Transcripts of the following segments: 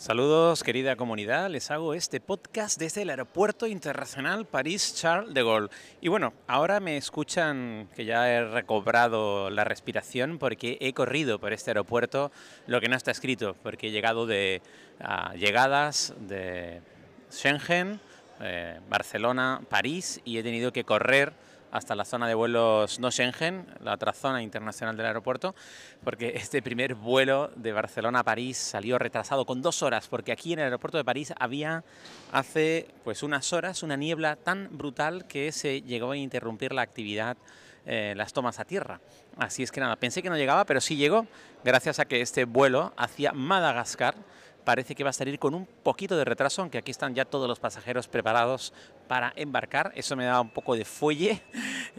Saludos querida comunidad, les hago este podcast desde el Aeropuerto Internacional París Charles de Gaulle. Y bueno, ahora me escuchan que ya he recobrado la respiración porque he corrido por este aeropuerto lo que no está escrito, porque he llegado de llegadas de Schengen, eh, Barcelona, París y he tenido que correr hasta la zona de vuelos no Schengen, la otra zona internacional del aeropuerto, porque este primer vuelo de Barcelona a París salió retrasado con dos horas, porque aquí en el aeropuerto de París había hace pues unas horas una niebla tan brutal que se llegó a interrumpir la actividad eh, las tomas a tierra. Así es que nada, pensé que no llegaba, pero sí llegó, gracias a que este vuelo hacia Madagascar parece que va a salir con un poquito de retraso, aunque aquí están ya todos los pasajeros preparados para embarcar. Eso me da un poco de fuelle.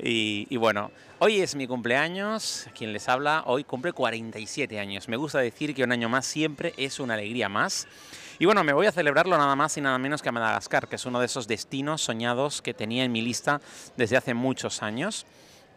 Y, bueno, hoy es mi cumpleaños. Quien les habla hoy cumple 47 años. Me gusta decir que un año más siempre es una alegría más. Y bueno, me voy a celebrarlo nada más y nada menos que a Madagascar, que es uno de esos destinos soñados que tenía en mi lista desde hace muchos años.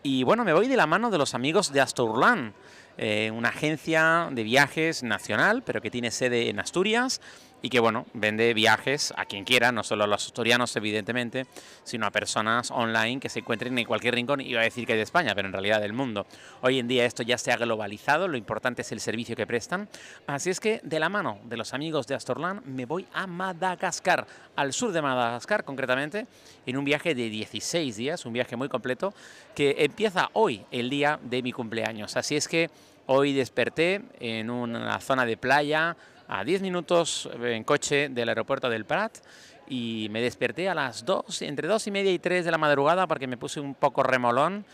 Y bueno, me voy de la mano de los amigos de Asturlan eh, una agencia de viajes nacional, pero que tiene sede en Asturias y que bueno, vende viajes a quien quiera, no solo a los asturianos evidentemente, sino a personas online que se encuentren en cualquier rincón, iba a decir que de España, pero en realidad del mundo. Hoy en día esto ya se ha globalizado, lo importante es el servicio que prestan, así es que de la mano de los amigos de Astorland me voy a Madagascar, al sur de Madagascar concretamente, en un viaje de 16 días, un viaje muy completo, que empieza hoy, el día de mi cumpleaños, así es que hoy desperté en una zona de playa, a 10 minutos en coche del aeropuerto del Prat y me desperté a las 2, entre 2 y media y 3 de la madrugada porque me puse un poco remolón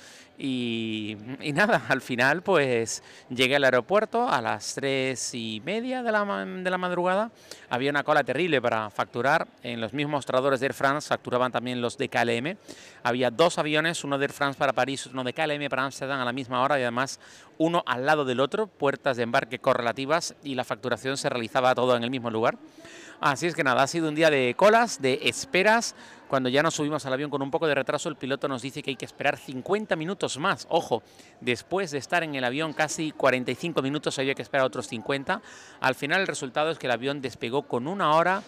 y, nada, al final pues llegué al aeropuerto a las 3 y media de la, de la madrugada. Había una cola terrible para facturar. En los mismos mostradores de Air France facturaban también los de KLM. Había dos aviones, uno de Air France para París, uno de KLM para Amsterdam a la misma hora y además uno al lado del otro, puertas de embarque correlativas y la facturación se realizaba todo en el mismo lugar. Así es que nada, ha sido un día de colas, de esperas. Cuando ya nos subimos al avión con un poco de retraso, el piloto nos dice que hay que esperar 50 minutos más. Ojo, después de estar en el avión casi 45 minutos, había que esperar otros 50. Al final el resultado es que el avión despegó con una hora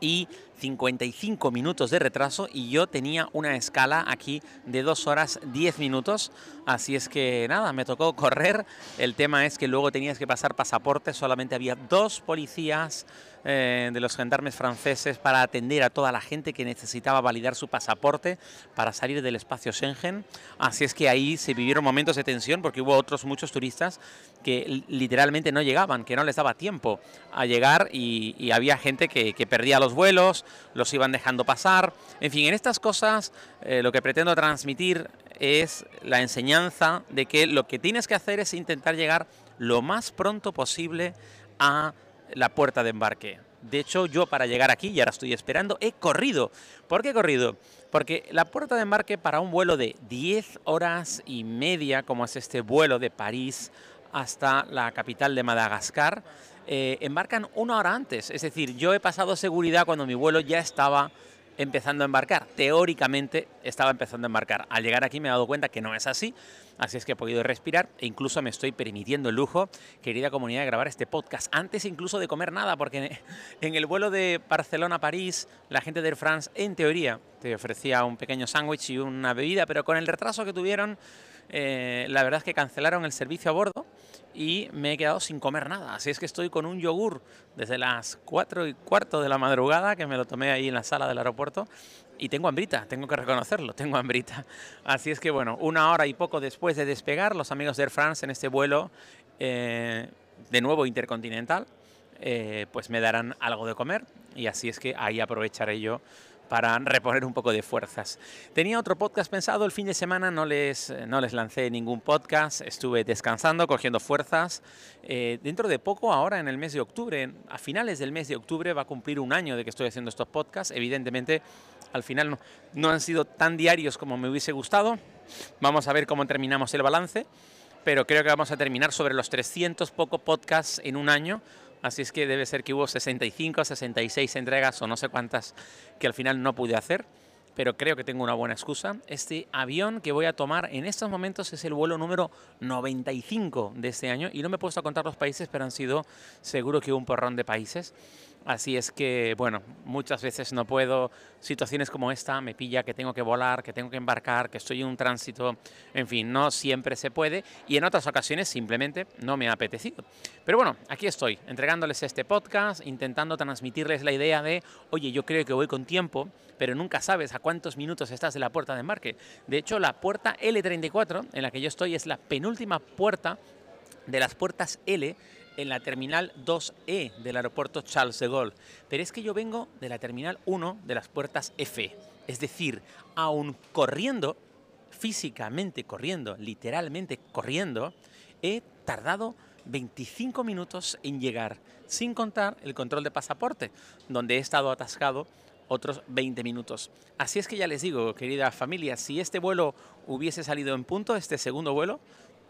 y 55 minutos de retraso y yo tenía una escala aquí de 2 horas 10 minutos. Así es que nada, me tocó correr. El tema es que luego tenías que pasar pasaporte, solamente había dos policías eh, de los gendarmes franceses para atender a toda la gente que necesitaba validar su pasaporte para salir del espacio Schengen. Así es que ahí se vivieron momentos de tensión porque hubo otros muchos turistas que literalmente no llegaban, que no les daba tiempo a llegar y, había gente que, perdía los vuelos, los iban dejando pasar. En fin, en estas cosas eh, lo que pretendo transmitir es la enseñanza de que lo que tienes que hacer es intentar llegar lo más pronto posible a la puerta de embarque. De hecho, yo para llegar aquí, y ahora estoy esperando, he corrido. ¿Por qué he corrido? Porque la puerta de embarque para un vuelo de 10 horas y media, como es este vuelo de París hasta la capital de Madagascar, eh, embarcan una hora antes. Es decir, yo he pasado seguridad cuando mi vuelo ya estaba empezando a embarcar. Teóricamente estaba empezando a embarcar. Al llegar aquí me he dado cuenta que no es así, así es que he podido respirar e incluso me estoy permitiendo el lujo, querida comunidad, de grabar este podcast antes incluso de comer nada, porque en el vuelo de Barcelona a París, la gente de Air France, en teoría, te ofrecía un pequeño sándwich y una bebida, pero con el retraso que tuvieron, eh, la verdad es que cancelaron el servicio a bordo y me he quedado sin comer nada. Así es que estoy con un yogur desde las 4 y cuarto de la madrugada, que me lo tomé ahí en la sala del aeropuerto, y tengo hambrita, tengo que reconocerlo, tengo hambrita. Así es que bueno, una hora y poco después de despegar, los amigos de Air France en este vuelo, eh, de nuevo intercontinental, eh, pues me darán algo de comer y así es que ahí aprovecharé yo para reponer un poco de fuerzas. Tenía otro podcast pensado el fin de semana, no les, no les lancé ningún podcast, estuve descansando, cogiendo fuerzas. Eh, dentro de poco, ahora en el mes de octubre, a finales del mes de octubre va a cumplir un año de que estoy haciendo estos podcasts. Evidentemente, al final no, no han sido tan diarios como me hubiese gustado. Vamos a ver cómo terminamos el balance, pero creo que vamos a terminar sobre los 300 poco podcasts en un año así es que debe ser que hubo 65, 66 entregas o no sé cuántas que al final no pude hacer pero creo que tengo una buena excusa. Este avión que voy a tomar en estos momentos es el vuelo número 95 de este año y no me he puesto a contar los países, pero han sido seguro que un porrón de países. Así es que, bueno, muchas veces no puedo, situaciones como esta, me pilla que tengo que volar, que tengo que embarcar, que estoy en un tránsito, en fin, no siempre se puede y en otras ocasiones simplemente no me ha apetecido. Pero bueno, aquí estoy, entregándoles este podcast, intentando transmitirles la idea de, oye, yo creo que voy con tiempo, pero nunca sabes a cuántos minutos estás de la puerta de embarque. De hecho, la puerta L34, en la que yo estoy, es la penúltima puerta de las puertas L en la terminal 2E del aeropuerto Charles de Gaulle. Pero es que yo vengo de la terminal 1 de las puertas F. Es decir, aún corriendo, físicamente corriendo, literalmente corriendo, he tardado 25 minutos en llegar, sin contar el control de pasaporte, donde he estado atascado otros 20 minutos. Así es que ya les digo, querida familia, si este vuelo hubiese salido en punto, este segundo vuelo,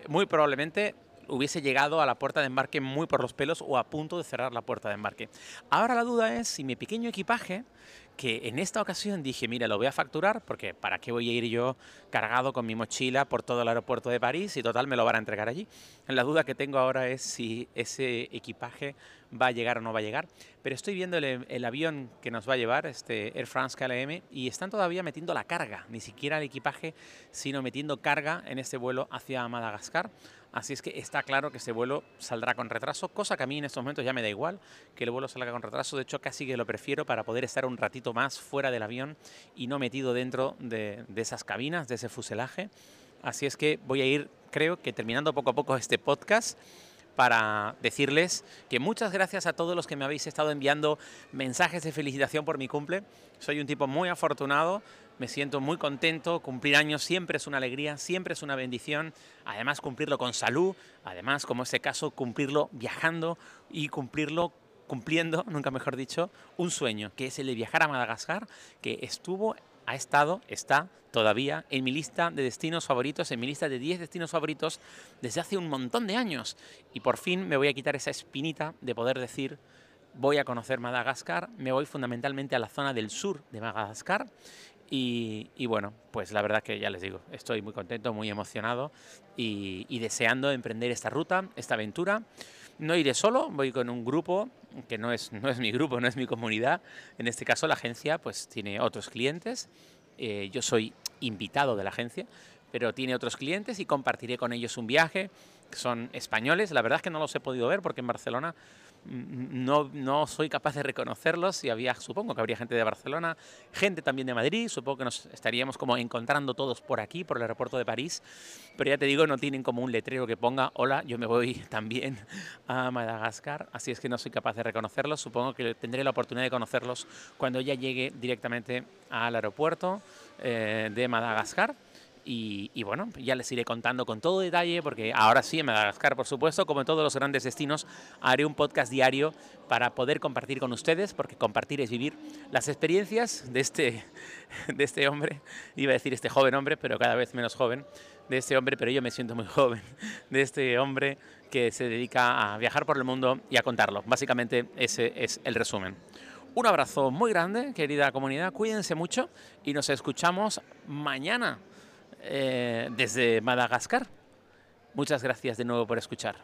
muy probablemente hubiese llegado a la puerta de embarque muy por los pelos o a punto de cerrar la puerta de embarque. Ahora la duda es si mi pequeño equipaje que en esta ocasión dije, mira, lo voy a facturar porque ¿para qué voy a ir yo cargado con mi mochila por todo el aeropuerto de París y total me lo van a entregar allí? La duda que tengo ahora es si ese equipaje va a llegar o no va a llegar, pero estoy viendo el, avión que nos va a llevar, este Air France KLM, y están todavía metiendo la carga, ni siquiera el equipaje, sino metiendo carga en este vuelo hacia Madagascar. Así es que está claro que ese vuelo saldrá con retraso, cosa que a mí en estos momentos ya me da igual que el vuelo salga con retraso. De hecho, casi que lo prefiero para poder estar un ratito más fuera del avión y no metido dentro de, de esas cabinas, de ese fuselaje. Así es que voy a ir, creo que terminando poco a poco este podcast para decirles que muchas gracias a todos los que me habéis estado enviando mensajes de felicitación por mi cumple. Soy un tipo muy afortunado, me siento muy contento, cumplir años siempre es una alegría, siempre es una bendición, además cumplirlo con salud, además como este caso cumplirlo viajando y cumplirlo cumpliendo, nunca mejor dicho, un sueño, que es el de viajar a Madagascar, que estuvo ha estado, está todavía en mi lista de destinos favoritos, en mi lista de 10 destinos favoritos desde hace un montón de años. Y por fin me voy a quitar esa espinita de poder decir, voy a conocer Madagascar, me voy fundamentalmente a la zona del sur de Madagascar. Y, bueno, pues la verdad que ya les digo, estoy muy contento, muy emocionado y, deseando emprender esta ruta, esta aventura. No iré solo, voy con un grupo que no es, no es mi grupo, no es mi comunidad. En este caso la agencia pues tiene otros clientes. Eh, yo soy invitado de la agencia, pero tiene otros clientes y compartiré con ellos un viaje. Son españoles, la verdad es que no los he podido ver porque en Barcelona no, no soy capaz de reconocerlos. Y había, supongo que habría gente de Barcelona, gente también de Madrid, supongo que nos estaríamos como encontrando todos por aquí, por el aeropuerto de París, pero ya te digo, no tienen como un letrero que ponga, hola, yo me voy también a Madagascar, así es que no soy capaz de reconocerlos, supongo que tendré la oportunidad de conocerlos cuando ya llegue directamente al aeropuerto eh, de Madagascar. Y, bueno, ya les iré contando con todo detalle, porque ahora sí en Madagascar, por supuesto, como en todos los grandes destinos, haré un podcast diario para poder compartir con ustedes, porque compartir es vivir las experiencias de este, de este hombre, iba a decir este joven hombre, pero cada vez menos joven, de este hombre, pero yo me siento muy joven, de este hombre que se dedica a viajar por el mundo y a contarlo. Básicamente ese es el resumen. Un abrazo muy grande, querida comunidad, cuídense mucho y nos escuchamos mañana eh, desde Madagascar. Muchas gracias de nuevo por escuchar.